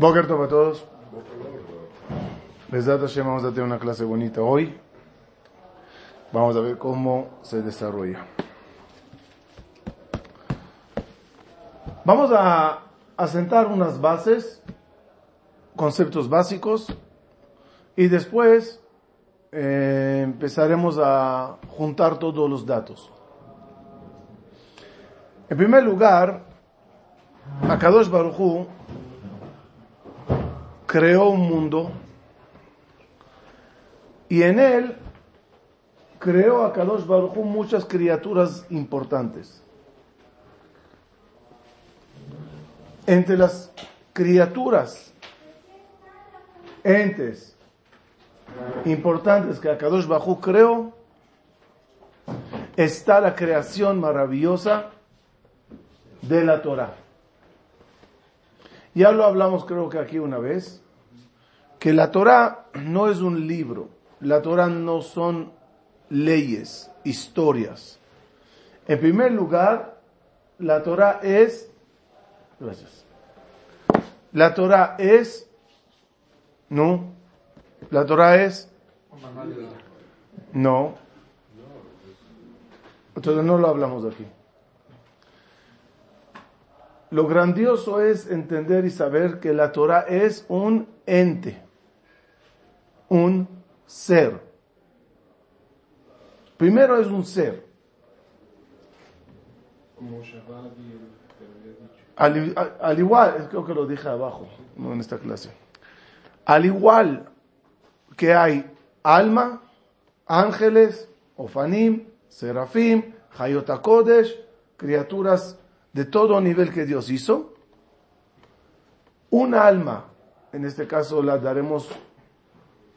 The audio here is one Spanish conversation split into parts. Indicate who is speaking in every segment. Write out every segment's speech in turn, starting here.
Speaker 1: Boker a todos. Besat Hashem, vamos a tener una clase bonita hoy. Vamos a ver cómo se desarrolla. Vamos a asentar unas bases, conceptos básicos, y después eh, empezaremos a juntar todos los datos. En primer lugar, Akadosh Baruchu creó un mundo y en él creó a Kadosh Baruj muchas criaturas importantes. Entre las criaturas, entes importantes que Kadosh Baruj creó, está la creación maravillosa de la Torah. Ya lo hablamos creo que aquí una vez, que la Torah no es un libro, la Torah no son leyes, historias. En primer lugar, la Torah es, gracias, la Torah es, no, la Torah es, no, entonces no lo hablamos aquí. Lo grandioso es entender y saber que la Torah es un ente, un ser. Primero es un ser. Al, al, igual, creo que lo dije abajo, no en esta clase. Al igual que hay alma, ángeles, ofanim, serafim, hayotakodesh, criaturas de todo nivel que Dios hizo, un alma, en este caso la daremos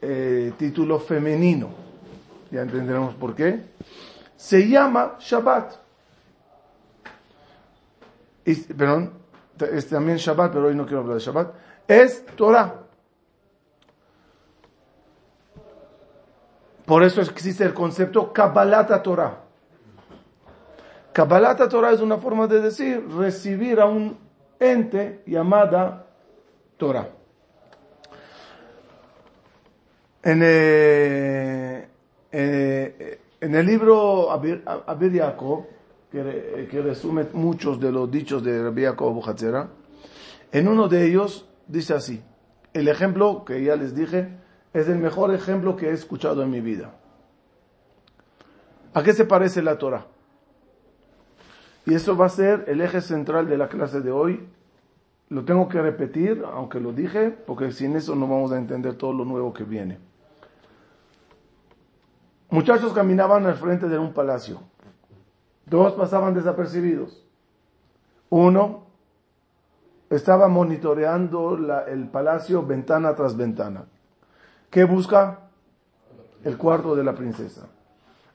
Speaker 1: eh, título femenino, ya entenderemos por qué, se llama Shabbat. perdón, es también Shabbat, pero hoy no quiero hablar de Shabbat, es Torah. Por eso existe el concepto Kabbalata Torah. Kabbalat Torah es una forma de decir recibir a un ente llamada Torah. En, eh, eh, el libro Abir, Abir que, resume muchos de los dichos de Rabbi Yaakov Buhatzera, en uno de ellos dice así, el ejemplo que ya les dije es el mejor ejemplo que he escuchado en mi vida. ¿A qué se parece la Torah? Y eso va a ser el eje central de la clase de hoy. Lo tengo que repetir, aunque lo dije, porque sin eso no vamos a entender todo lo nuevo que viene. Muchachos caminaban al frente de un palacio. Dos pasaban desapercibidos. Uno estaba monitoreando el palacio ventana tras ventana. ¿Qué busca? El cuarto de la princesa.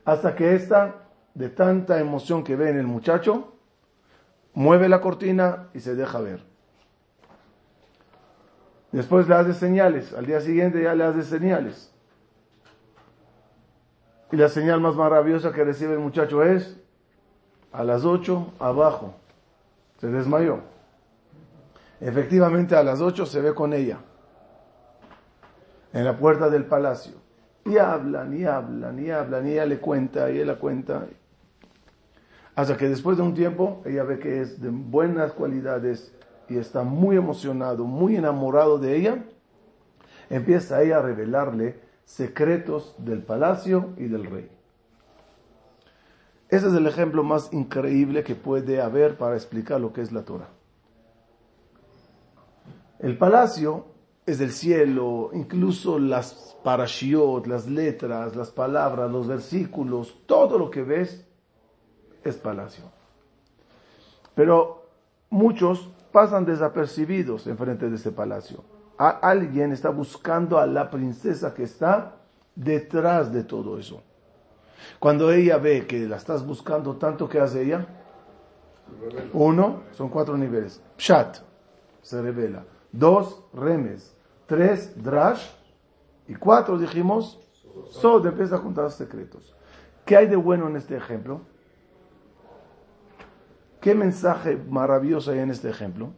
Speaker 1: Hasta que ésta de tanta emoción que ve en el muchacho, mueve la cortina y se deja ver. Después le hace señales, al día siguiente ya le hace señales. Y la señal más maravillosa que recibe el muchacho es, a las 8, abajo, se desmayó. Efectivamente a las 8 se ve con ella, en la puerta del palacio. Y hablan, y hablan, y hablan, y ella le cuenta, y él la cuenta. Hasta que después de un tiempo ella ve que es de buenas cualidades y está muy emocionado, muy enamorado de ella, empieza ella a revelarle secretos del palacio y del rey. Ese es el ejemplo más increíble que puede haber para explicar lo que es la Torah. El palacio es del cielo, incluso las parashiot, las letras, las palabras, los versículos, todo lo que ves es palacio. Pero muchos pasan desapercibidos enfrente de ese palacio. alguien está buscando a la princesa que está detrás de todo eso. Cuando ella ve que la estás buscando tanto, ¿qué hace ella? Uno, son cuatro niveles. Pshat, se revela. Dos, remes. Tres, drash. Y cuatro, dijimos, sod, empieza a contar secretos. ¿Qué hay de bueno en este ejemplo? ¿Qué mensaje maravilloso hay en este ejemplo?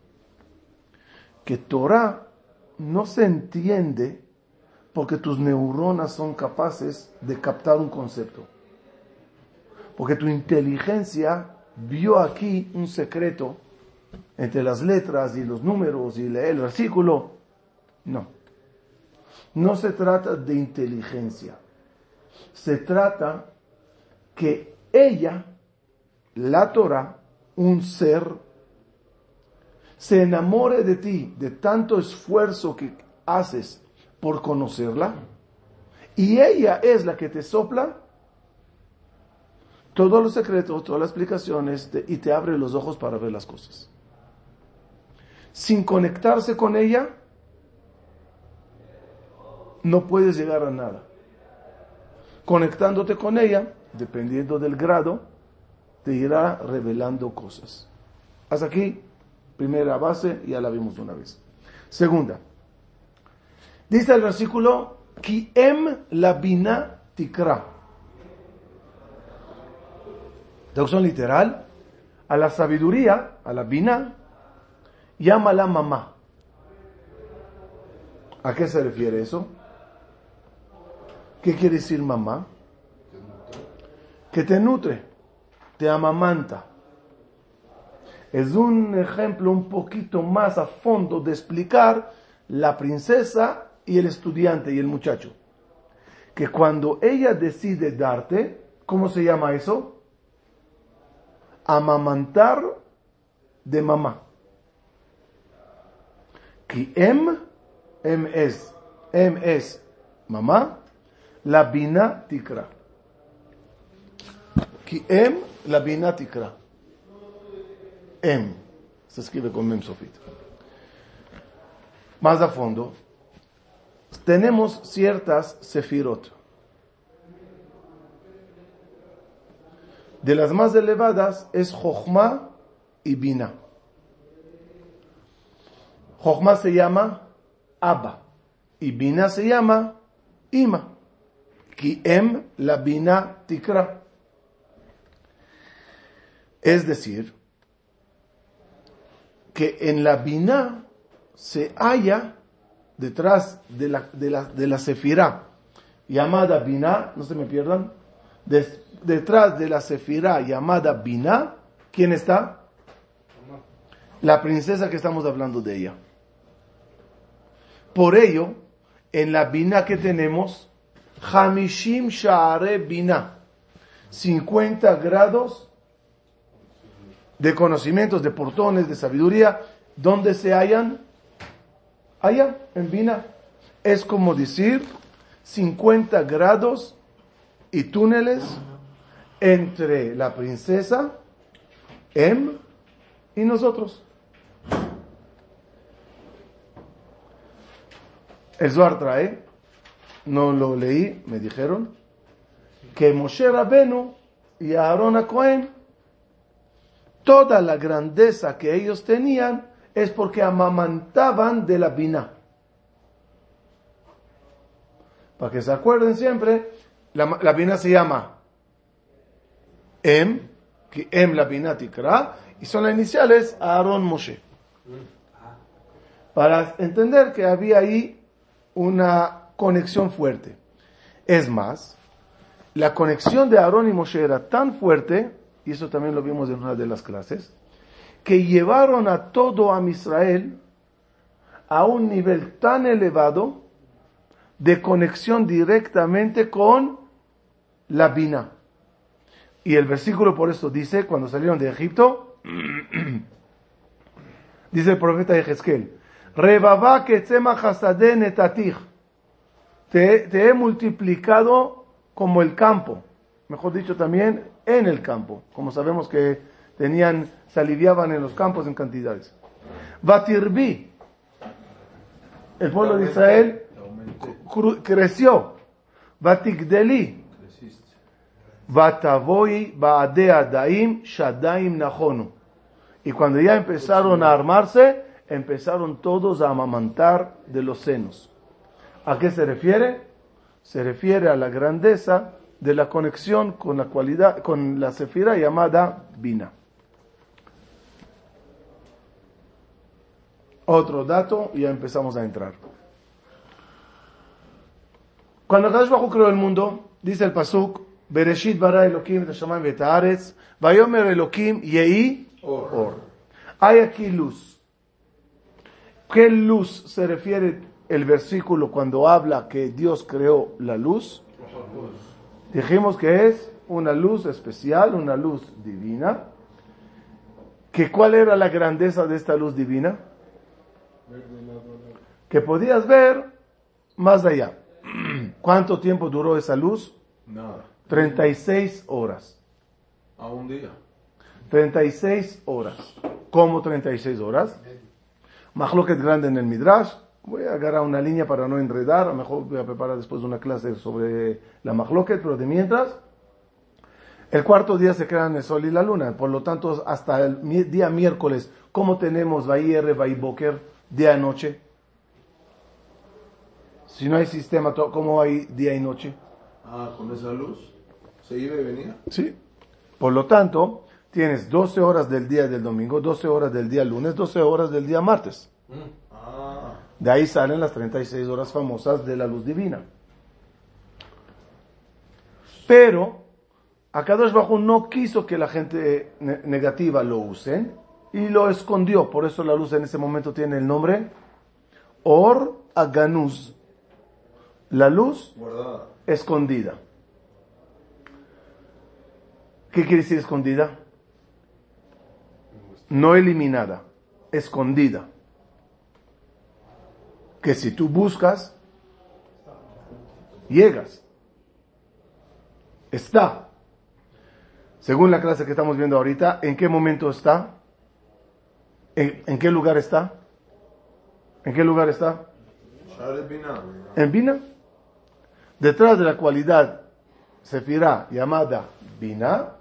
Speaker 1: Que Torah no se entiende porque tus neuronas son capaces de captar un concepto. Porque tu inteligencia vio aquí un secreto entre las letras y los números y el versículo. No. No se trata de inteligencia. Se trata que ella, la Torah, un ser, se enamore de ti, de tanto esfuerzo que haces por conocerla, y ella es la que te sopla todos los secretos, todas las explicaciones, y te abre los ojos para ver las cosas. Sin conectarse con ella, no puedes llegar a nada. Conectándote con ella, dependiendo del grado, te irá revelando cosas. Hasta aquí, primera base, ya la vimos una vez. Segunda, dice el versículo, Ki em la bina tikra. Traducción literal, a la sabiduría, a la bina, la mamá. ¿A qué se refiere eso? ¿Qué quiere decir mamá? Que te nutre, te amamanta. Es un ejemplo un poquito más a fondo de explicar la princesa y el estudiante y el muchacho. Que cuando ella decide darte, ¿cómo se llama eso? Amamantar de mamá. Que em, em es, em es mamá, la bina tikra. Que em, la bina tikra. Em. Se escribe con mem sofito. Más a fondo, tenemos ciertas sefirot. De las más elevadas es Jochma y Bina. Jochma se llama Abba y Bina se llama Ima. Ki em la Bina tikra. Es decir, que en la Bina se halla detrás de la, de la, de la Sefirá, llamada Bina, no se me pierdan, detrás de la Sefirá llamada Bina, ¿quién está? La princesa que estamos hablando de ella. Por ello, en la Bina que tenemos, Hamishim Sha'are Bina, 50 grados de conocimientos, de portones, de sabiduría, donde se hallan? Allá, en Bina. Es como decir 50 grados y túneles entre la princesa Em y nosotros. El Zohar trae, no lo leí, me dijeron, que Moshe Rabenu y Aarón Cohen toda la grandeza que ellos tenían es porque amamantaban de la bina. Para que se acuerden siempre, la, la bina se llama Em, que Em la bina tikra, y son las iniciales Aaron Moshe. Para entender que había ahí una conexión fuerte. Es más, la conexión de Aarón y Moshe era tan fuerte y eso también lo vimos en una de las clases, que llevaron a todo a Israel a un nivel tan elevado de conexión directamente con la Bina. Y el versículo por eso dice, cuando salieron de Egipto, dice el profeta Ezequiel, Rebaba que te, te he multiplicado como el campo, mejor dicho también en el campo, como sabemos que tenían, se aliviaban en los campos en cantidades. Batirbi, el pueblo de Israel creció. Batigdeli, Batavoy Baadea Daim Shadaim Nahonu. Y cuando ya empezaron a armarse, empezaron todos a amamantar de los senos. ¿A qué se refiere? Se refiere a la grandeza de la conexión con la cualidad, con la sefira llamada Bina. Otro dato y ya empezamos a entrar. Cuando Kadosh Baruj creó el mundo, dice el pasuk, Bereshit bara Elohim et hashamayim haaretz, vayomer Elohim yehi or. Hay aquí luz. ¿Qué luz se refiere el versículo cuando habla que Dios creó la luz? Dijimos que es una luz especial, una luz divina. ¿Que ¿Cuál era la grandeza de esta luz divina? Que podías ver más allá. ¿Cuánto tiempo duró esa luz?
Speaker 2: Nada.
Speaker 1: 36 horas.
Speaker 2: A un día.
Speaker 1: 36 horas. ¿Cómo 36 horas? Mahloket grande en el Midrash. Voy a agarrar una línea para no enredar. A lo mejor voy a preparar después una clase sobre la Mahloket, pero de mientras. El cuarto día se crean el sol y la luna. Por lo tanto, hasta el día miércoles, ¿cómo tenemos Vayere, Vayboker, día y noche? Si no hay sistema, ¿cómo hay día y noche?
Speaker 2: Ah, con esa luz. Se iba y venía.
Speaker 1: ¿Sí? Por lo tanto, tienes 12 horas del día del domingo, 12 horas del día lunes, 12 horas del día martes.
Speaker 2: Ah.
Speaker 1: De ahí salen las 36 horas famosas de la luz divina. Pero, Akadosh Bajo no quiso que la gente ne- negativa lo usen y lo escondió. Por eso la luz en ese momento tiene el nombre Or Aganuz. La luz
Speaker 2: Guardada.
Speaker 1: escondida. ¿Qué quiere decir escondida? No eliminada, escondida. Que si tú buscas, llegas. Está. Según la clase que estamos viendo ahorita, ¿en qué momento está? ¿En, qué lugar está? ¿En qué lugar está? En Bina. Detrás de la cualidad Sefirá llamada Bina,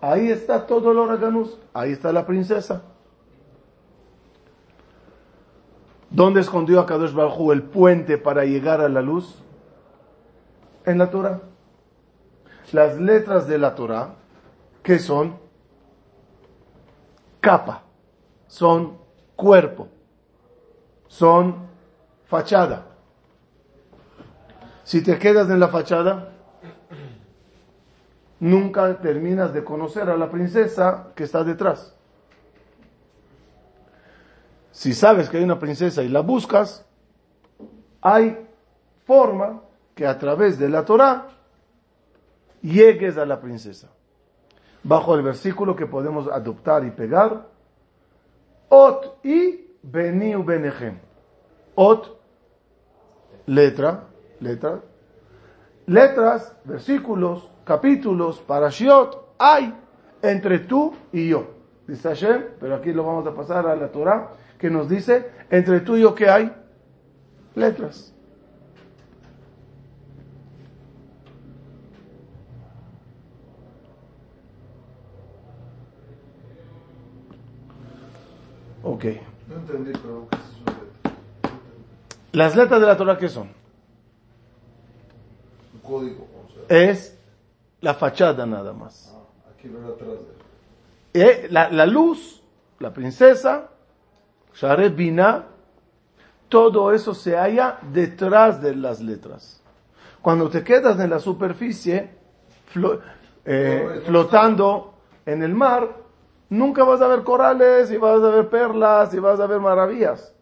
Speaker 1: ahí está todo el Oraganus, ahí está la princesa. ¿Dónde escondió a Kadosh Baruj Hu el puente para llegar a la luz? En la Torah. Las letras de la Torah, ¿qué son? Capa, son cuerpo, son fachada. Si te quedas en la fachada, nunca terminas de conocer a la princesa que está detrás. Si sabes que hay una princesa y la buscas, hay forma que a través de la Torah llegues a la princesa. Bajo el versículo que podemos adoptar y pegar, Ot y Beniu Benejem. Ot, letra, letra, letras, versículos, capítulos, parashiot, hay entre tú y yo. Dice Hashem, pero aquí lo vamos a pasar a la Torah, que nos dice, entre tú y yo, ¿qué hay? Letras. Ok.
Speaker 2: No entendí, pero ¿qué?
Speaker 1: Las letras de la Torah, ¿qué son?
Speaker 2: Un código. O sea,
Speaker 1: Es la fachada nada más.
Speaker 2: ah, aquí atrás de
Speaker 1: Eh, la, la luz, la princesa, Share Bina, todo eso se halla detrás de las letras. Cuando te quedas en la superficie, flo- eh, flotando en el mar, nunca vas a ver corales y vas a ver perlas y vas a ver maravillas.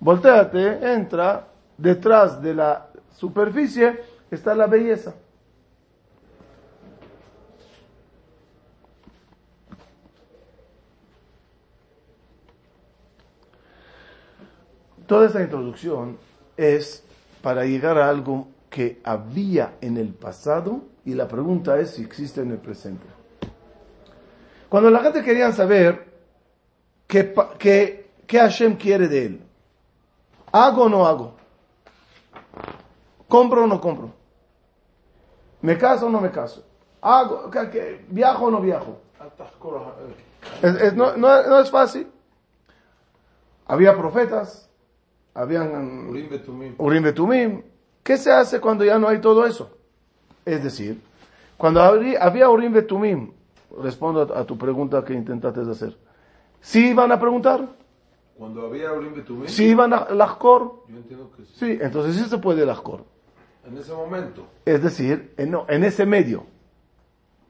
Speaker 1: Voltéate, entra, detrás de la superficie está la belleza. Toda esta introducción es para llegar a algo que había en el pasado y la pregunta es si existe en el presente. Cuando la gente quería saber qué, qué, qué Hashem quiere de él, ¿hago o no hago? ¿Compro o no compro? ¿Me caso o no me caso? ¿Hago, que- que- ¿Viajo o no viajo? Es- es- no, no- no es fácil. Había profetas, habían
Speaker 2: Urim Betumim.
Speaker 1: Urim Betumim. ¿Qué se hace cuando ya no hay todo eso? Es decir, cuando había Urim Betumim, respondo a, tu pregunta que intentaste hacer. ¿Sí iban a preguntar?
Speaker 2: Cuando había Urim Betumim.
Speaker 1: ¿Sí iban a Lajcor?
Speaker 2: Yo entiendo que sí.
Speaker 1: Sí, entonces sí se puede Lajcor.
Speaker 2: En ese momento.
Speaker 1: Es decir, en, no, en ese medio.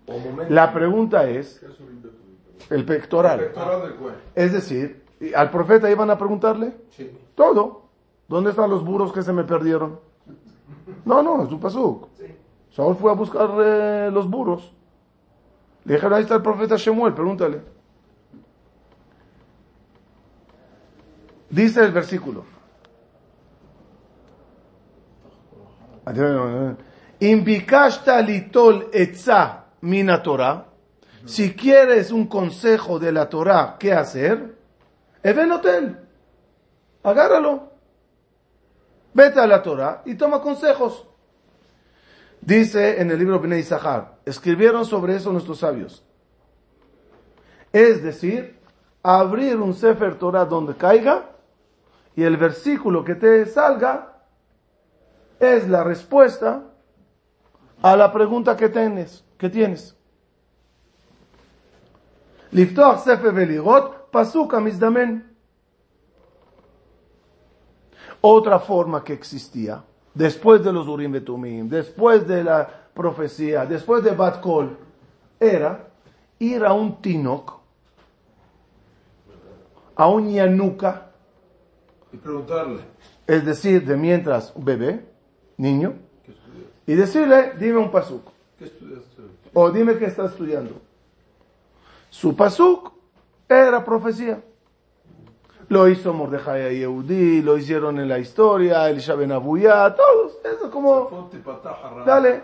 Speaker 2: O momento.
Speaker 1: La pregunta es, el pectoral.
Speaker 2: Pectoral del cuello.
Speaker 1: Es decir, ¿y ¿al profeta iban a preguntarle?
Speaker 2: Sí.
Speaker 1: Todo. ¿Dónde están los burros que se me perdieron? No, no, es un pasuk. Saúl fue a buscar eh, los burros. Le dijeron, ahí está el profeta Shemuel, pregúntale. Dice el versículo. Invicashta litol etza mina Torah. Si quieres un consejo de la Torah, ¿qué hacer? Even hotel. Agárralo. Vete a la Torah y toma consejos. Dice en el libro Bnei Sahar, escribieron sobre eso nuestros sabios. Es decir, abrir un Sefer Torah donde caiga y el versículo que te salga es la respuesta a la pregunta que tienes. Que tienes. Sefer Veligot, Pasuka Mizdamen. Otra forma que existía, después de los Urim Betumim, después de la profecía, después de Bat Kol, era ir a un Tinok, a un Yanuka,
Speaker 2: Y preguntarle.
Speaker 1: es decir, de mientras un bebé, niño, y decirle, dime un pasuk,
Speaker 2: ¿Qué estudiaste?
Speaker 1: o dime qué está estudiando. Su pasuk era profecía. Lo hizo Mordejai a Yehudi, lo hicieron en la historia, Elisha Ben Abuya, todos. Eso es como, dale,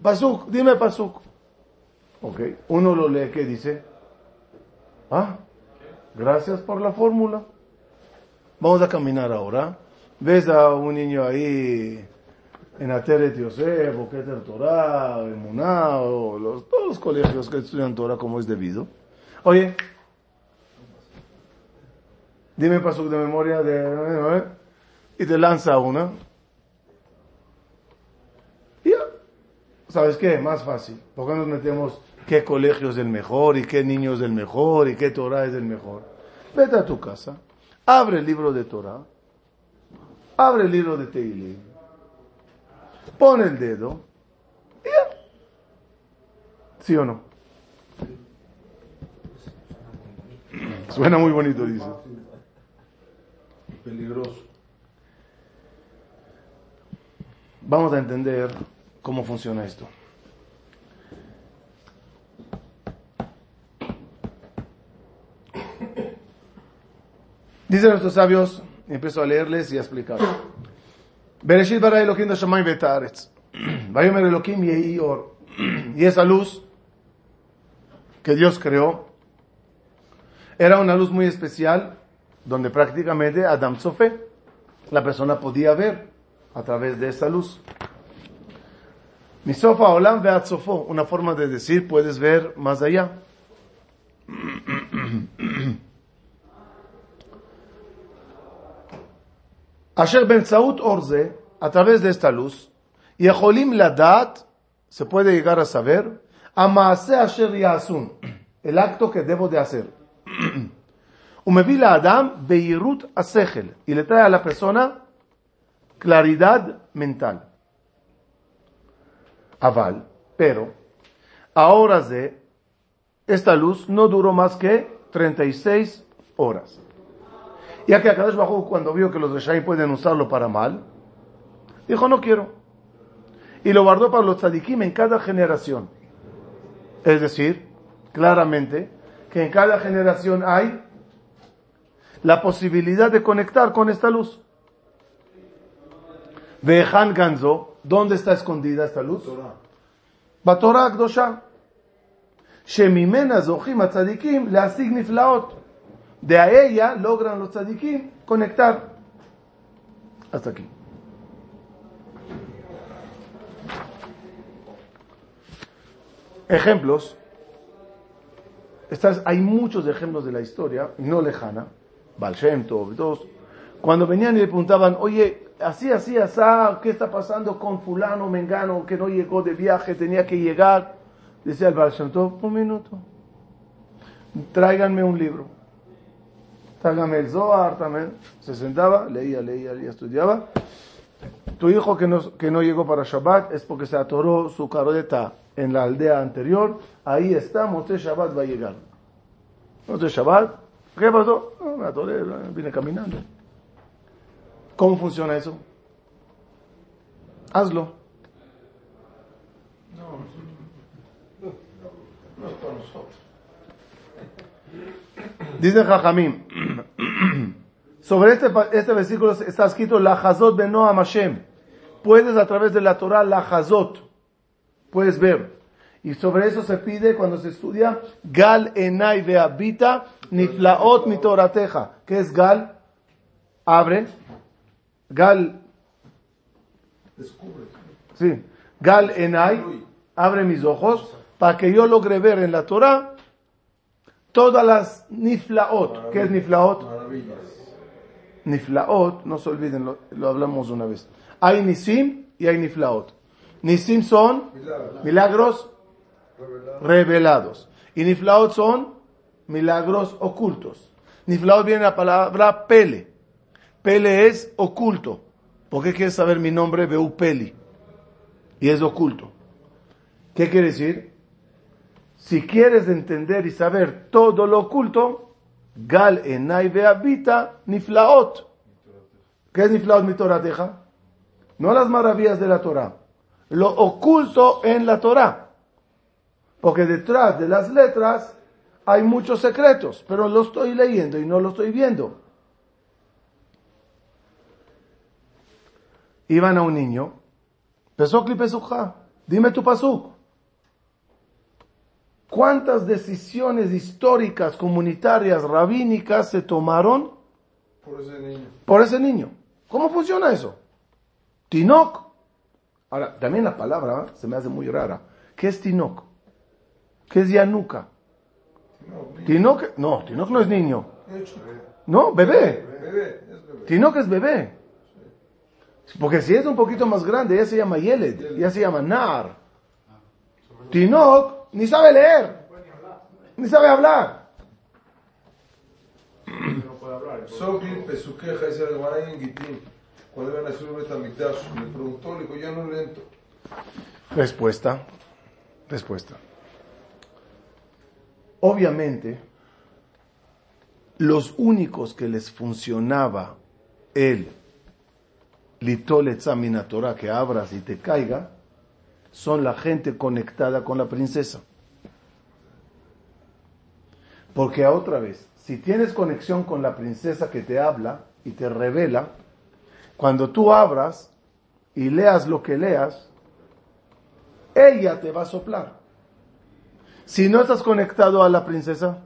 Speaker 1: pasuk, dime pasuk. Ok, uno lo lee, ¿qué dice? Ah, gracias por la fórmula. Vamos a caminar ahora. Ves a un niño ahí en Ateret Yosef, o Keter Torah, o los, todos los colegios que estudian Torah como es debido. Oye, dime pasuk de memoria de... Y te lanza una. Y ya. ¿Sabes qué? Más fácil. ¿Por qué nos metemos qué colegio es el mejor y qué niño es el mejor y qué Torah es el mejor? Vete a tu casa, abre el libro de Torah, abre el libro de Teilim, pon el dedo y ya. ¿Sí o no? Suena muy bonito, dice.
Speaker 2: Peligroso.
Speaker 1: Vamos a entender cómo funciona esto. Dicen nuestros sabios, empiezo a leerles y a explicar. Bereshit bara Elohim ve'et haaretz. Vayomer Elohim or. Y esa luz que Dios creó era una luz muy especial donde prácticamente Adam Sofe, la persona podía ver a través de esa luz. Misofa olam ve'at sofo, una forma de decir puedes ver más allá. Asher ben Saud Orze, a través de esta luz, y Ejolim Ladat, se puede llegar a saber, Amaase Asher Yasun, el acto que debo de hacer. Umevila Adam Beirut Asechel, y le trae a la persona claridad mental. Aval, pero, a horas de, esta luz no duró más que 36 horas. Ya que Akadosh Bajú cuando vio que los Reshaim pueden usarlo para mal, dijo no quiero. Y lo guardó para los tzadikim en cada generación. Es decir, claramente, que en cada generación hay la posibilidad de conectar con esta luz. Vejan Ganzo, ¿dónde está escondida esta luz? Batorah Kdosha. Shemimena Zohim Tzadikim la Niflaot. De a ella logran los Tzadikim conectar. Hasta aquí. Ejemplos. Estas, hay muchos ejemplos de la historia no lejana Baal Shem Tov, todos. Cuando venían y le preguntaban, oye, así, así, así, ¿qué está pasando con fulano, mengano, que no llegó de viaje, tenía que llegar? Decía el Baal Shem Tov, un minuto, tráiganme un libro, tráiganme el Zohar también. Se sentaba, leía, leía, leía, estudiaba. tu hijo que no, que no llegó para Shabbat es porque se atoró su carreta en la aldea anterior, ahí está, Moshe Shabbat va a llegar. Moshe Shabbat, ¿qué pasó? No, me atoré, vine caminando. ¿Cómo funciona eso? Hazlo.
Speaker 2: No es para nosotros.
Speaker 1: Dice Jajamim, sobre este, este versículo está escrito la Hazot de Noam Hashem. Puedes a través de la Torah la Hazot, puedes ver. Y sobre eso se pide cuando se estudia Gal Enai de Habita Niflaot Mitorateja. ¿Qué es Gal? Abre. Gal,
Speaker 2: Descubre.
Speaker 1: sí. Gal Enai, abre mis ojos para que yo logre ver en la Torah todas las Niflaot. ¿Qué es Niflaot?
Speaker 2: Maravillas.
Speaker 1: Niflaot, no se olviden, lo, lo hablamos una vez. Hay Nisim y hay Niflaot. Nisim son
Speaker 2: Milagros.
Speaker 1: Revelados. Y Niflaot son milagros ocultos. Niflaot viene la palabra Pele. Pele es oculto. ¿Por qué quieres saber mi nombre? Veu Peli. Y es oculto. ¿Qué quiere decir? Si quieres entender y saber todo lo oculto, Gal enai ve'abita niflaot. ¿Qué es niflaot mi Torah? No las maravillas de la Torah. Lo oculto en la Torah. Porque detrás de las letras hay muchos secretos, pero lo estoy leyendo y no lo estoy viendo. Iban a un niño, Pesok y Pesukha, dime tu pasuk. ¿Cuántas decisiones históricas, comunitarias, rabínicas se tomaron
Speaker 2: Por ese niño.
Speaker 1: por ese niño? ¿Cómo funciona eso? Tinok. Ahora, también la palabra ¿eh? se me hace muy rara. ¿Qué es Tinok? ¿Qué es Yanuka?
Speaker 2: No,
Speaker 1: Tinok, no, Tinok no es niño. No, bebé.
Speaker 2: Bebé, es bebé.
Speaker 1: Tinok es bebé. Porque si es un poquito más grande, ya se llama Yeled, ya se llama Nar. Tinok ni sabe leer, ni sabe hablar.
Speaker 2: Cuando iban a le preguntó, le dijo, ya no le entro.
Speaker 1: Respuesta. Respuesta. Obviamente, los únicos que les funcionaba el litol examina Torah que abras y te caiga son la gente conectada con la princesa. Porque a otra vez, si tienes conexión con la princesa que te habla y te revela, cuando tú abras y leas lo que leas, ella te va a soplar. Si no estás conectado a la princesa,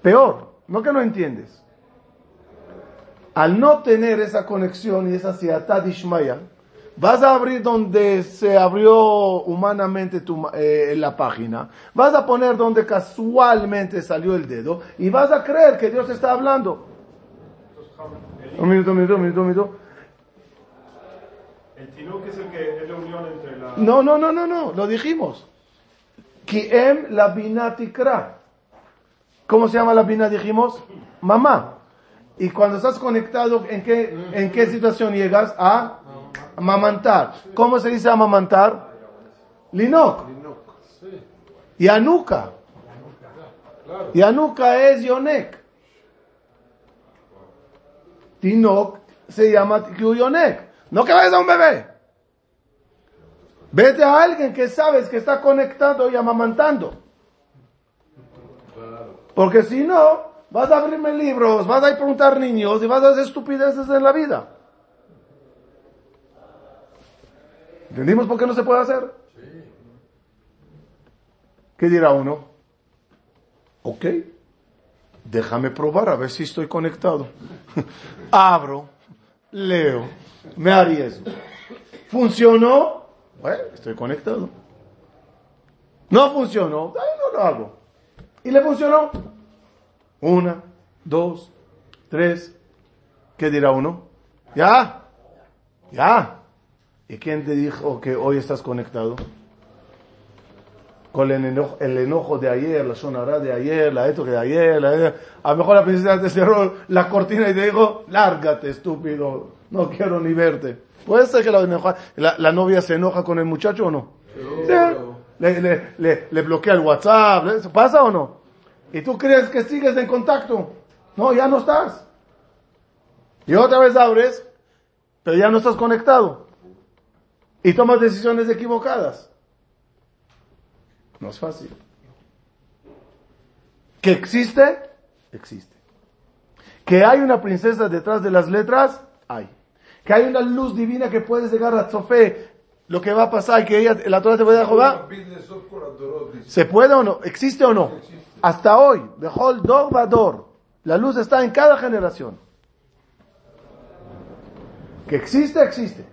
Speaker 1: peor, no que no entiendes. Al no tener esa conexión y esa siatad ishmaya, vas a abrir donde se abrió humanamente tu, eh, la página, vas a poner donde casualmente salió el dedo y vas a creer que Dios está hablando. Un minuto, un minuto, un minuto, un minuto.
Speaker 3: El tinuk es el que es la unión entre la...
Speaker 1: No, no, no, no, no, lo dijimos. Kiem la bina tikra. ¿Cómo se llama la bina? Dijimos, mamá. Y cuando estás conectado, ¿en qué, en qué situación llegas? A amamantar. ¿Cómo se dice amamantar? Linok. Y anuka. Y anuka es yonek. Tinok se llama yonek. No que vayas a un bebé. Vete a alguien que sabes que está conectado y amamantando. Porque si no, vas a abrirme libros, vas a ir preguntar niños y vas a hacer estupideces en la vida. ¿Entendimos por qué no se puede hacer? ¿Qué dirá uno? Ok, déjame probar a ver si estoy conectado. Abro, leo, me arriesgo. ¿Funcionó? Bueno, estoy conectado. No funcionó, no lo hago. ¿Y le funcionó? Una, dos, tres. ¿Qué dirá uno? Ya, ya. ¿Y quién te dijo que hoy estás conectado? Con el enojo, el enojo de ayer, la sonará de ayer, la esto que de ayer, la, a lo mejor la princesa te cerró la cortina y te dijo, lárgate, estúpido, no quiero ni verte. Puede ser que la, enoja- la, la novia se enoja con el muchacho o no. Sí. Le, le, le, le bloquea el WhatsApp, ¿le- ¿eso ¿pasa o no? Y tú crees que sigues en contacto. No, ya no estás. Y otra vez abres, pero ya no estás conectado. Y tomas decisiones equivocadas. No es fácil. ¿Que existe? Existe. ¿Que hay una princesa detrás de las letras? Hay. ¿Que hay una luz divina que puedes llegar a Sofé? Lo que va a pasar, que ella, la Torah te puede Jehová. ¿Se puede o no? ¿Existe o no? Hasta hoy, Behol Dor Vador. La luz está en cada generación. Que existe, existe.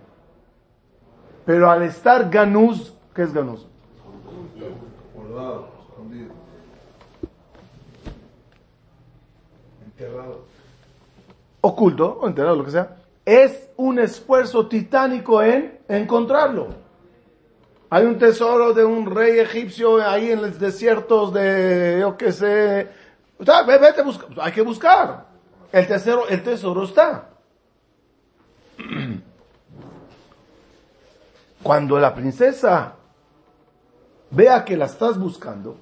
Speaker 1: Pero al estar Ganús, ¿qué es Ganús?
Speaker 2: Enterrado.
Speaker 1: Oculto, o enterado, lo que sea. Es un esfuerzo titánico en encontrarlo. Hay un tesoro de un rey egipcio ahí en los desiertos de, yo qué sé. Sea, ve- vete a buscar. Hay que buscar. El tesoro, el tesoro está. Cuando la princesa vea que la estás buscando,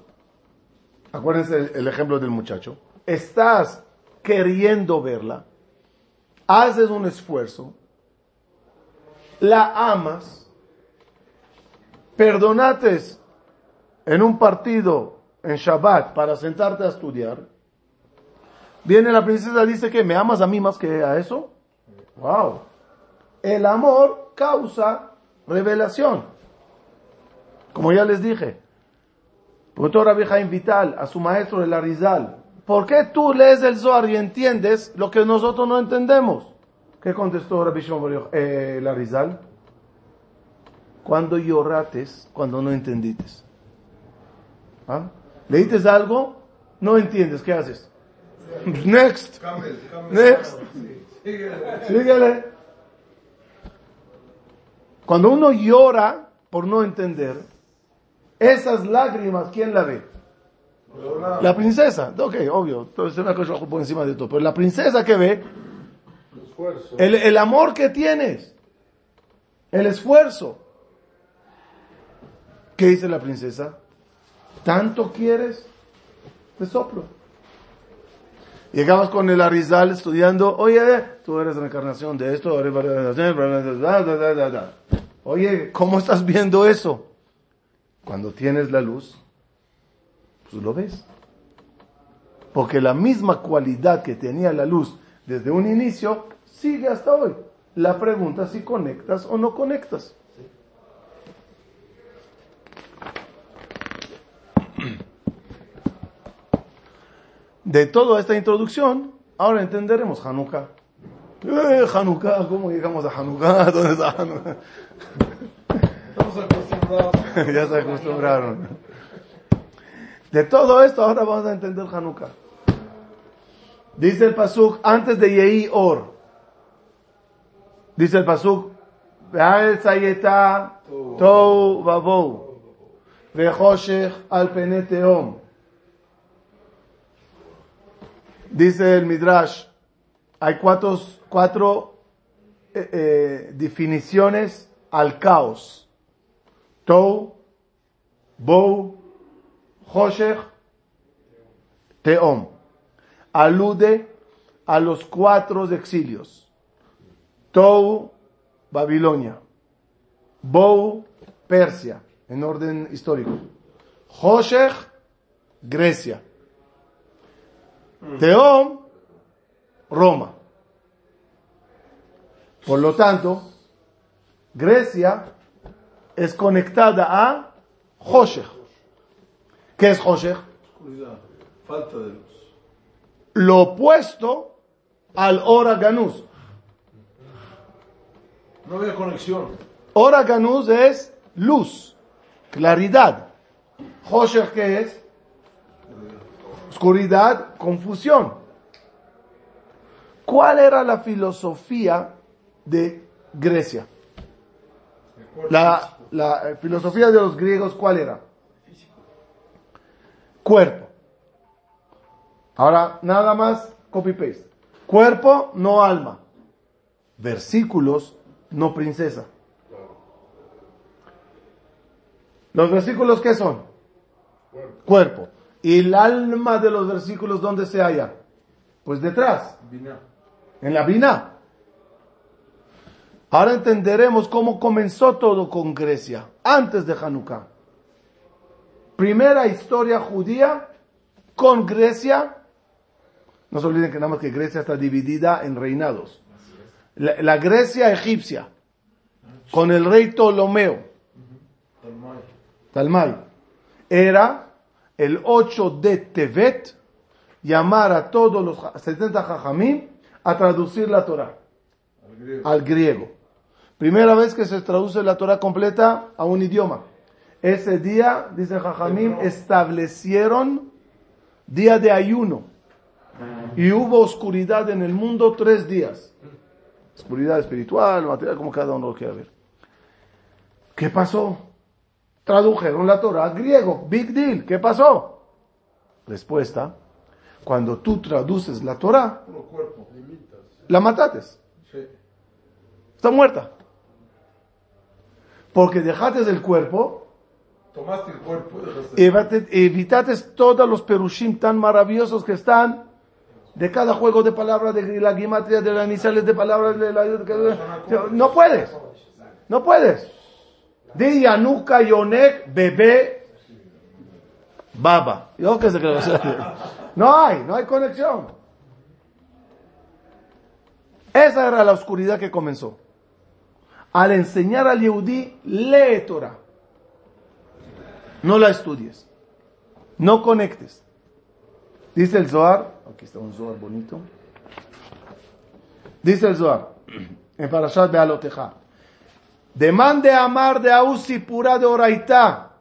Speaker 1: acuérdense el, ejemplo del muchacho, estás queriendo verla, haces un esfuerzo, la amas, perdonates en un partido en Shabbat para sentarte a estudiar, viene la princesa dice que me amas a mí más que a eso. Wow. El amor causa revelación. Como ya les dije, preguntó Rabbi Jaim Vital a su maestro el Arizal, ¿por qué tú lees el Zohar y entiendes lo que nosotros no entendemos? ¿Qué contestó Rabbi Shimon eh, el Arizal? Cuando llorates, cuando no entendites. ¿Ah? ¿Leítes algo? No entiendes, ¿qué haces? Next. Next.
Speaker 2: Síguele.
Speaker 1: Síguele. Cuando uno llora por no entender, esas lágrimas, ¿quién la ve? La princesa. Ok, obvio. Entonces una cosa por encima de todo. Pero la princesa que ve, el, el amor que tienes, el esfuerzo. ¿Qué dice la princesa? ¿Tanto quieres? Te soplo. Llegamos con el Arizal estudiando, oye, tú eres reencarnación de esto, eres reencarnación. Oye, ¿cómo estás viendo eso? Cuando tienes la luz, pues lo ves. Porque la misma cualidad que tenía la luz desde un inicio sigue hasta hoy. La pregunta es si conectas o no conectas. De toda esta introducción, ahora entenderemos Hanukkah. Eh, Hanukkah, ¿cómo llegamos a Hanukkah? ¿Dónde está Hanukkah?
Speaker 2: Estamos.
Speaker 1: ya se acostumbraron. De todo esto, ahora vamos a entender Hanukkah. Dice el Pasuk, antes de Yehi Or, dice el Pasuk, tou vavou, ve'choshech al pene teom. Dice el Midrash, hay cuatro, cuatro eh, eh, definiciones al caos. Tou, Bou, Hoshech, Teom. Alude a los cuatro exilios. Tou, Babilonia. Bou, Persia, en orden histórico. Hoshech, Grecia. Teom, Roma. Por lo tanto, Grecia es conectada a Hoshech. ¿Qué es?
Speaker 2: Oscuridad. Falta de luz.
Speaker 1: Lo opuesto al Ora Ganús.
Speaker 2: No había conexión.
Speaker 1: Ora Ganús es luz, claridad. Hoshech, ¿qué es? Oscuridad, confusión. ¿Cuál era la filosofía de Grecia? La, la eh, filosofía de los griegos, ¿cuál era? cuerpo. Ahora, nada más copy-paste. Cuerpo, no alma. Versículos, no princesa. ¿Los versículos qué son? Cuerpo. ¿Y el alma de los versículos dónde se halla? Pues detrás, en la Bina. Ahora entenderemos cómo comenzó todo con Grecia, antes de Hanukkah. Primera historia judía con Grecia. No se olviden que nada más que Grecia está dividida en reinados. La, Grecia egipcia, con el rey Ptolomeo.
Speaker 2: Talmay,
Speaker 1: era el 8 de Tevet llamar a todos los ja- 70 jajamim a traducir la Torah
Speaker 2: al griego.
Speaker 1: Primera vez que se traduce la Torah completa a un idioma. Ese día, dice Jajamim, establecieron día de ayuno. Y hubo oscuridad en el mundo tres días. Oscuridad espiritual, material, como cada uno lo quiera ver. ¿Qué pasó? Tradujeron la Torah al griego. Big deal. ¿Qué pasó? Respuesta. Cuando tú traduces la Torah, la matates. Está muerta. Porque dejaste el cuerpo,
Speaker 2: Tomaste el cuerpo dejaste.
Speaker 1: evitaste todos los perushim tan maravillosos que están de cada juego de palabras, de la gimatria, de las iniciales de palabras, de la, no puedes. No puedes. Di Yanuka Yonek bebé baba. Yo qué sé. No hay, no hay conexión. Esa era la oscuridad que comenzó. Al enseñar al Yehudí, lee Torah. No la estudies. No conectes. Dice el Zohar, aquí está un Zohar bonito. Dice el Zohar, en Parashat Bealoteja, demande amar de Ausi pura de Oraitá.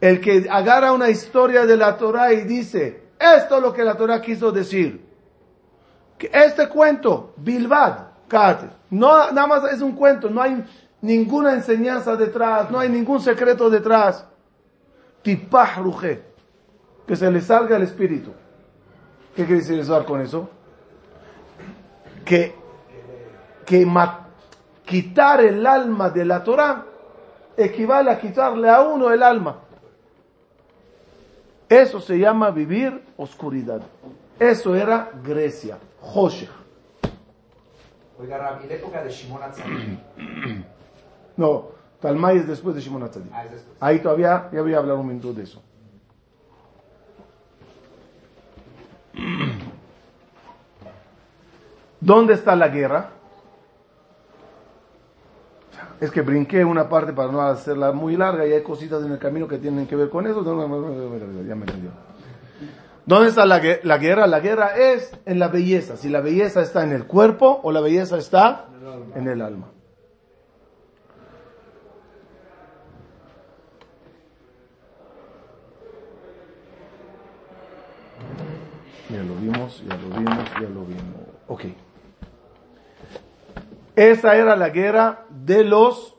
Speaker 1: El que agarra una historia de la Torah y dice, esto es lo que la Torah quiso decir. Que este cuento, Bilbad, No, nada más es un cuento, no hay ninguna enseñanza detrás, no hay ningún secreto detrás. Tipah Ruje, que se le salga el espíritu. ¿Qué quiere decir Zohar con eso? Que, que quitar el alma de la Torah equivale a quitarle a uno el alma. Eso se llama vivir oscuridad. Eso era Grecia, Hoshech.
Speaker 4: Oiga, Rabbi, la época de Shimon Atzadik.
Speaker 1: No, Talmay es después de Shimon Hatzadik.
Speaker 4: Ah.
Speaker 1: Ahí todavía, ya voy a hablar un minuto de eso. ¿Dónde está la guerra? Es que brinqué una parte para no hacerla muy larga y hay cositas en el camino que tienen que ver con eso. Ya me entendió. ¿Dónde está la, gue- la guerra? La guerra es en la belleza. Si la belleza está en el cuerpo o la belleza está en el alma. Ya lo vimos, ya lo vimos, ya lo vimos. Ok. Esa era la guerra de los,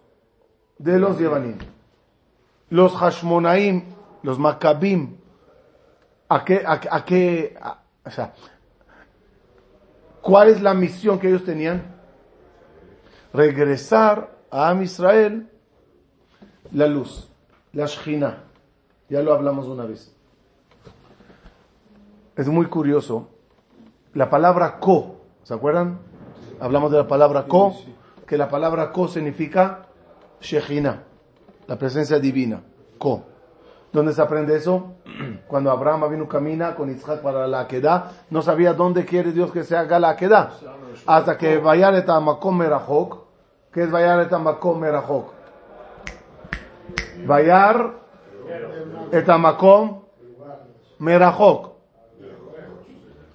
Speaker 1: de los Yevanim. Los Hashmonaim, los Maccabim, ¿a qué, a, qué- a qué, a- o sea, cuál es la misión que ellos tenían? Regresar a Am Israel la luz, la Shekhinah. Ya lo hablamos una vez. Es muy curioso. La palabra ko, ¿se acuerdan? Hablamos de la palabra ko, que la palabra ko significa Shekhinah, la presencia divina. Ko. ¿Dónde se aprende eso? Cuando Abraham vino camina con Isaac para la Akedah, no sabía dónde quiere Dios que se haga la Akedah. Hasta que vayan et Makom Merachok. ¿Qué es vayar et Makom Merachok? Vayar et Makom Merachok.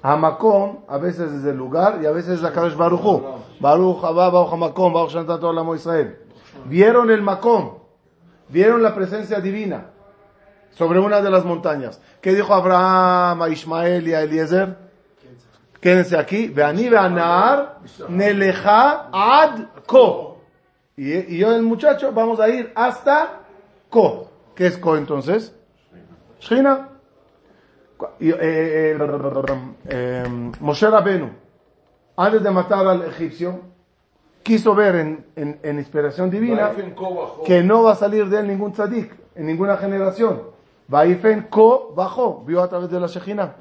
Speaker 1: Hamakom a veces es el lugar y a veces es la Kadosh Baruch Hu. Baruch Haba, Baruch Hamakom, Baruch Shantat Olamo Israel. Vieron el Makom, vieron la presencia divina sobre una de las montañas. ¿Qué dijo Abraham a Ismael y a Eliezer? Quédense aquí. Veani veanar neleja ad ko. Y, yo el muchacho vamos a ir hasta ko. ¿Qué es ko entonces? Y, eh, eh, eh, Moshe Rabenu, antes de matar al egipcio, quiso ver en, en- en inspiración divina que no va a salir de él ningún tzadik en ninguna generación. Vaifen Ko bajó, vio a través de la Shejina.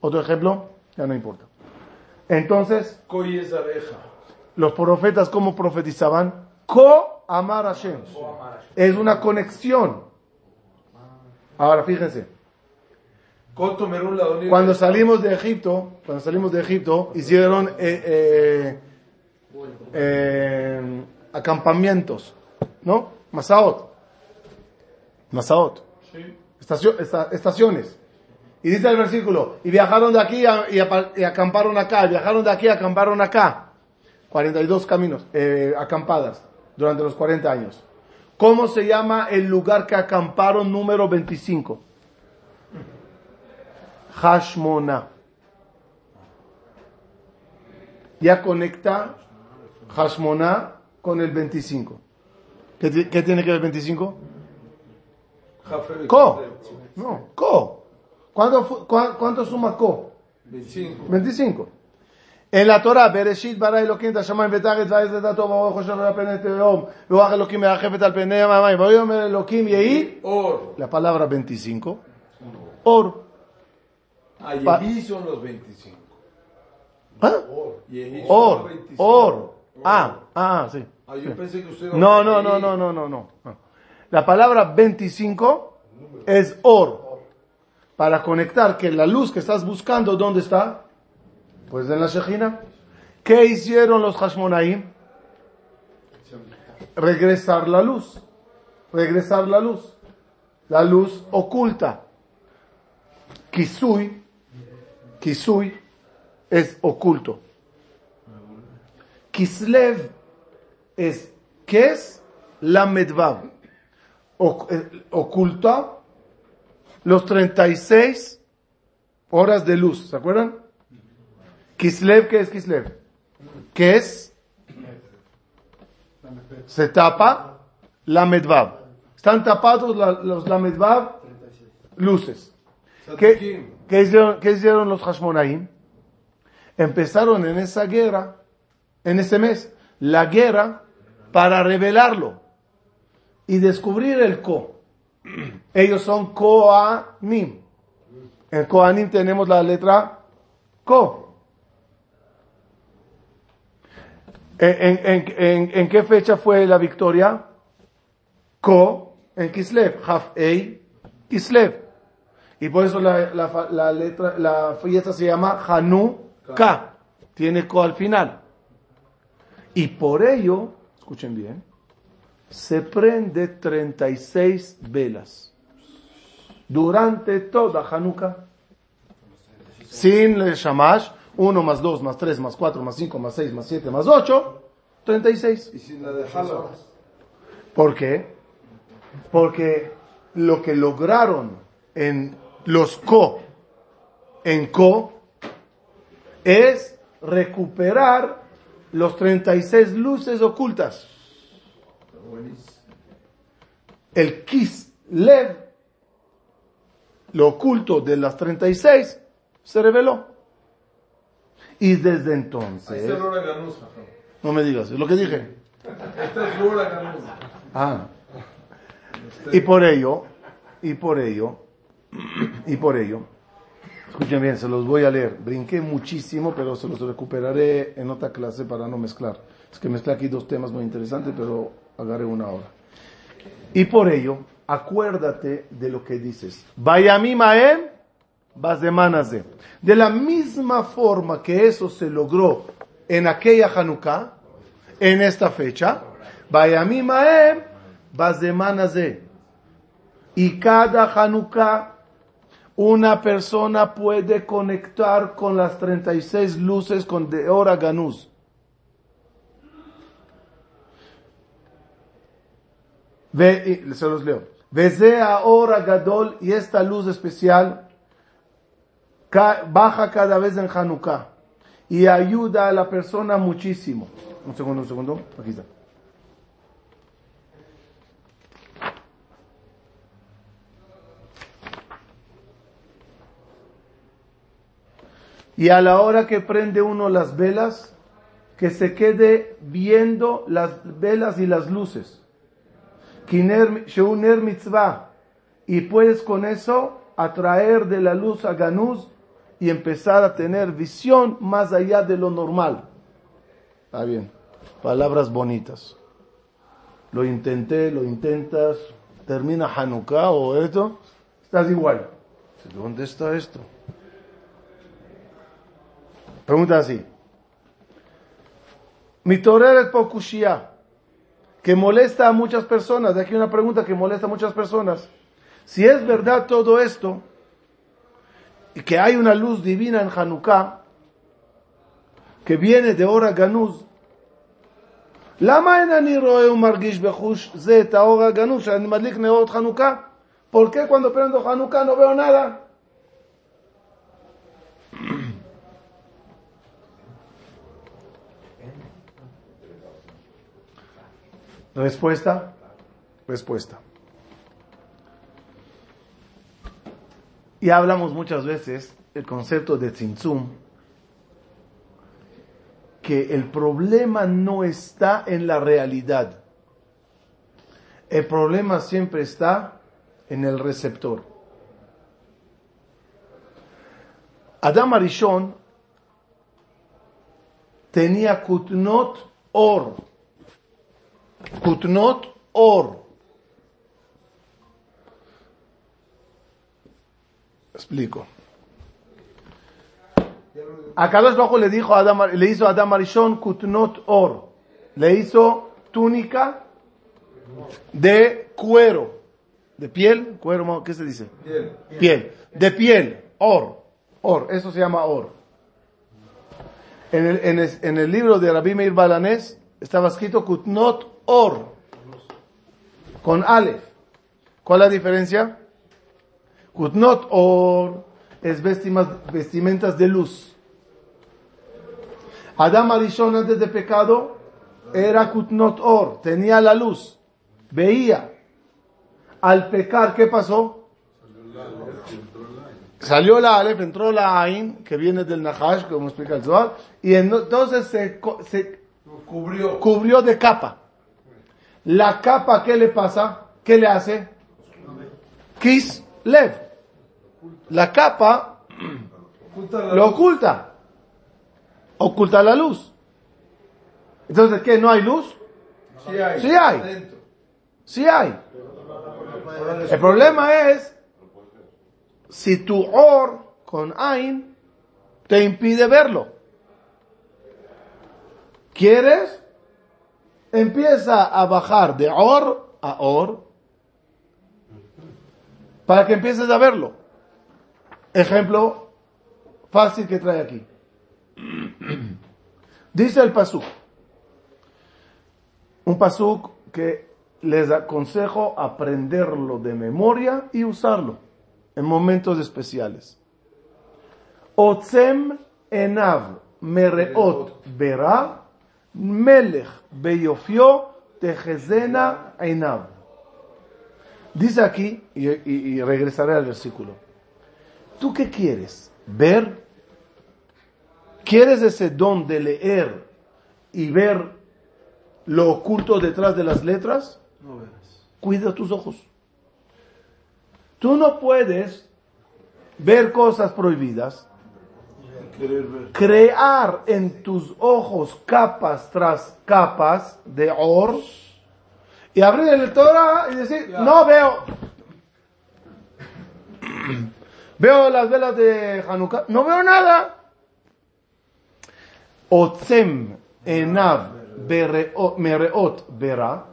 Speaker 1: Otro ejemplo, ya no importa. Entonces,
Speaker 2: es abeja.
Speaker 1: los profetas, ¿cómo profetizaban? Ko Amar Hashem. Es una conexión. Ahora, fíjense. Cuando salimos de Egipto, cuando salimos de Egipto, hicieron eh, eh, eh, acampamientos, ¿no? Masaot. Masaot. Estacio- esta- estaciones. Y dice el versículo, y viajaron de aquí a- y, apa- y acamparon acá, viajaron de aquí y acamparon acá. 42 caminos, eh, acampadas, durante los 40 años. ¿Cómo se llama el lugar que acamparon número 25? Hashmona. Ya conecta Hashmona con el 25. ¿Qué, ti- qué tiene que ver el 25?
Speaker 2: Co.
Speaker 1: No, co. ¿Cuánto, cuánto suma co?
Speaker 2: 25.
Speaker 1: 25. En la Torah, Bereshit bara Elohim, Tashamayim vetaret, vayez letato, teom, Elohim Elohim yehi,
Speaker 2: or.
Speaker 1: La palabra 25, or.
Speaker 2: Ah, son los 25.
Speaker 1: ¿Ah? Or, or. Ah, ah, sí.
Speaker 2: Ah, que usted...
Speaker 1: No, no, no, no, no, no, no. La palabra 25 es or. Para conectar que la luz que estás buscando, ¿dónde está? Pues en la Shejina. ¿Qué hicieron los Hashmonaim? Regresar la luz. Regresar la luz. La luz oculta. Kisui. Kisui es oculto. Kislev es ¿qué es la medvav? Eh, Oculta los 36 horas de luz, ¿se acuerdan? Kislev, ¿qué es Kislev? ¿Qué es? Se tapa la medvav. Están tapados la- los la medvav luces. ¿Qué, qué hicieron, qué hicieron los Hashmonaim? Empezaron en esa guerra, en ese mes, la guerra para revelarlo y descubrir el Ko. Ellos son Koanim. En Koanim tenemos la letra Ko. ¿En, en, en, en- qué fecha fue la victoria? Ko en Kislev. Haf Ei Kislev. Y por eso la, la, la letra, la fiesta se llama Hanukkah. Tiene Ko al final. Y por ello, escuchen bien, se prende 36 velas durante toda Hanukkah. Sin el Shamash, 1 más 2 más 3 más 4 más 5 más 6 más 7 más 8, 36.
Speaker 2: Y sin la de Hala.
Speaker 1: ¿Por qué? Porque lo que lograron en los Ko, en Ko, es recuperar los 36 luces ocultas. El Kislev, lo oculto de las 36, se reveló. Y desde entonces, no me digas, es lo que dije. Ah. Y por ello, y por ello, y por ello, escuchen bien, se los voy a leer. Brinqué muchísimo, pero se los recuperaré en otra clase para no mezclar. Es que mezclé aquí dos temas muy interesantes, pero agarré una hora. Y por ello, acuérdate de lo que dices. Vayami Maem, vas de. De la misma forma que eso se logró en aquella Hanukkah, en esta fecha, Vayami Maem, vas de. Y cada Hanukkah, una persona puede conectar con las 36 luces con de Ganús. Ve, se los leo. Veze ahora Gadol y esta luz especial baja cada vez en Hanukkah y ayuda a la persona muchísimo. Un segundo, un segundo. Aquí está. Y a la hora que prende uno las velas, que se quede viendo las velas y las luces Mitzvah. Y puedes con eso atraer de la luz a Ganús y empezar a tener visión más allá de lo normal. Está bien. Palabras bonitas. Lo intenté, lo intentas, termina Hanukkah o esto, estás igual. ¿Dónde está esto? Pregunta así. Mi torero es pokushia, que molesta a muchas personas. De aquí una pregunta que molesta a muchas personas. Si es verdad todo esto, y que hay una luz divina en Hanukkah, que viene de Ora Ganuz, למה אין אני רואה ומרגיש בחוש זה את Respuesta, respuesta. Y hablamos muchas veces el concepto de tzimtzum, que el problema no está en la realidad. El problema siempre está en el receptor. Adam Arishon tenía kutnot or. Kutnot or. Explico. A Kadosh Bajo le dijo a Adam, le hizo a Adam Arishon kutnot or. Le hizo túnica de cuero. De piel, cuero, ¿qué se dice?
Speaker 2: Piel.
Speaker 1: Piel. De piel. Or. Or. Eso se llama or. En el, en el, en el libro de Rabbi Meir Balanés estaba escrito kutnot or. Con Aleph. ¿Cuál es la diferencia? Kutnot or es vestimentas, vestimentas de luz. Adam Arishon antes de pecado era Kutnot Or, tenía la luz, veía. Al pecar, ¿qué pasó? Salió la Aleph, entró la Ain, que viene del Nahash, como explica el Zohar, y entonces se, se
Speaker 2: Cubrió.
Speaker 1: cubrió de capa. La capa, ¿qué le pasa? ¿Qué le hace? Kis Lev. La capa lo oculta. Oculta la luz. Entonces, ¿qué? ¿No hay luz?
Speaker 2: Sí hay.
Speaker 1: Sí hay. Sí hay. El problema es si tu or con Ain te impide verlo. ¿Quieres? Empieza a bajar de or a or para que empieces a verlo. Ejemplo fácil que trae aquí. Dice el pasuk. Un pasuk que les aconsejo aprenderlo de memoria y usarlo en momentos especiales. Otzem enav mereot melech beyofio tejezena enav. Dice aquí, y, y- y regresaré al versículo. ¿Tú qué quieres? ¿Ver? ¿Quieres ese don de leer y ver lo oculto detrás de las letras?
Speaker 2: No verás.
Speaker 1: Cuida tus ojos. Tú no puedes ver cosas prohibidas. Crear en tus ojos capas tras capas de or y abrir el Torah y decir, no veo. veo las velas de Hanukkah, no veo nada. Otzem enav bereot- mereot verá,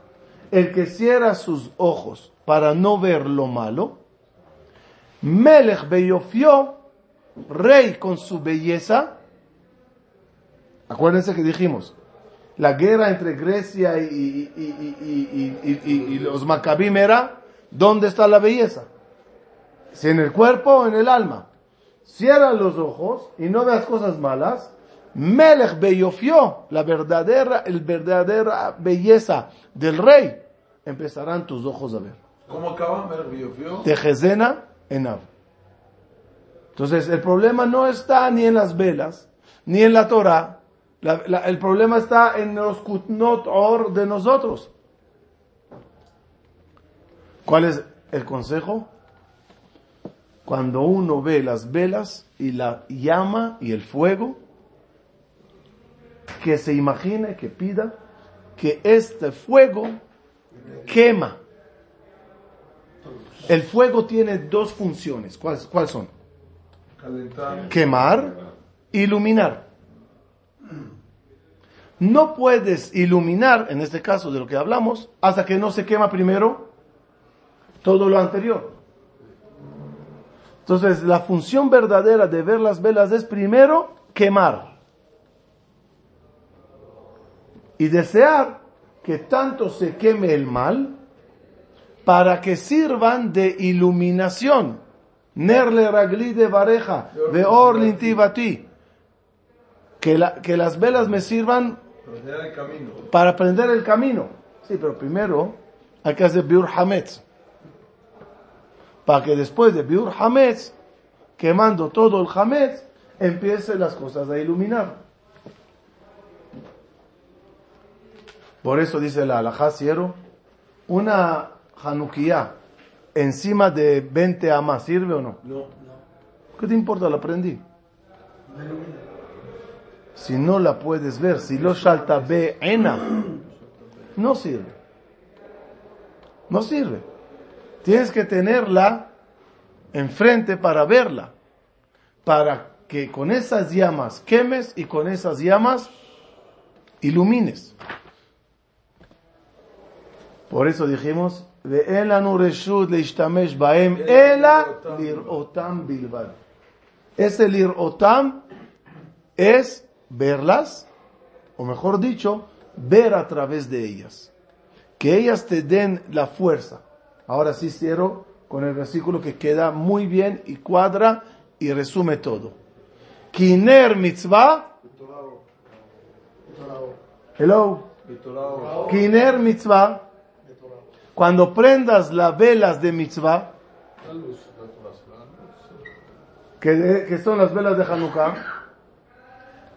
Speaker 1: el que cierra sus ojos para no ver lo malo, Melech beyofio, rey con su belleza. Acuérdense que dijimos, la guerra entre Grecia y, los Maccabim era, ¿dónde está la belleza? Si en el cuerpo o en el alma. Cierra los ojos y no veas cosas malas. Melech beyofio, la verdadera, el verdadera belleza del rey, empezarán tus ojos a ver.
Speaker 2: ¿Cómo acaba? Mer Biofio.
Speaker 1: Tejezena enav. Entonces, el problema no está ni en las velas, ni en la Torah. La- el problema está en los kutnot de nosotros. ¿Cuál es el consejo? Cuando uno ve las velas y la llama y el fuego, que se imagine, que pida que este fuego quema. El fuego tiene dos funciones. ¿Cuáles, cuáles son? Quemar, iluminar. No puedes iluminar, en este caso de lo que hablamos, hasta que no se quema primero todo lo anterior. Entonces, la función verdadera de ver las velas es primero quemar y desear que tanto se queme el mal para que sirvan de iluminación. Nerle ragli de bareja, de or lintivati. Que, la- que las velas me sirvan
Speaker 2: Para
Speaker 1: aprender el camino. Sí, pero primero hay que hacer biur hametz. Para que después de biur hametz, quemando todo el hametz, empiece las cosas a iluminar. Por eso dice la alajá una Hanukkah encima de 20 amas, ¿sirve o no?
Speaker 5: No.
Speaker 1: ¿Qué te importa? La aprendí. Si no la puedes ver, si lo shalta be ena, no sirve. No sirve. Tienes que tenerla enfrente para verla. Para que con esas llamas quemes y con esas llamas ilumines. Por eso dijimos, ואין לנו רשות להשתמש בהם, אלא Ese es verlas, o mejor dicho, ver a través de ellas. Que ellas te den la fuerza. Ahora sí cierro con el versículo que queda muy bien y cuadra y resume todo. Kiner. Hello. Kiner mitzvah. Cuando prendas las velas de mitzvah, que, son las velas de Hanukkah,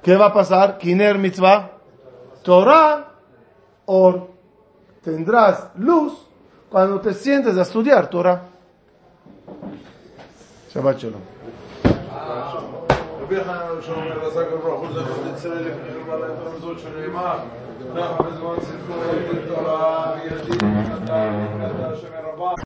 Speaker 1: ¿qué va a pasar? Kiner mitzvah, Torah, or tendrás luz cuando te sientes a estudiar Torah. Shabbat shalom.
Speaker 2: מרוויחה, שאומר עסק וברוך הוא זכר תצא לפני ובעלי חמזות שנאמר, אנחנו בזמן סיפור תורה וידיד, אתה שמרבה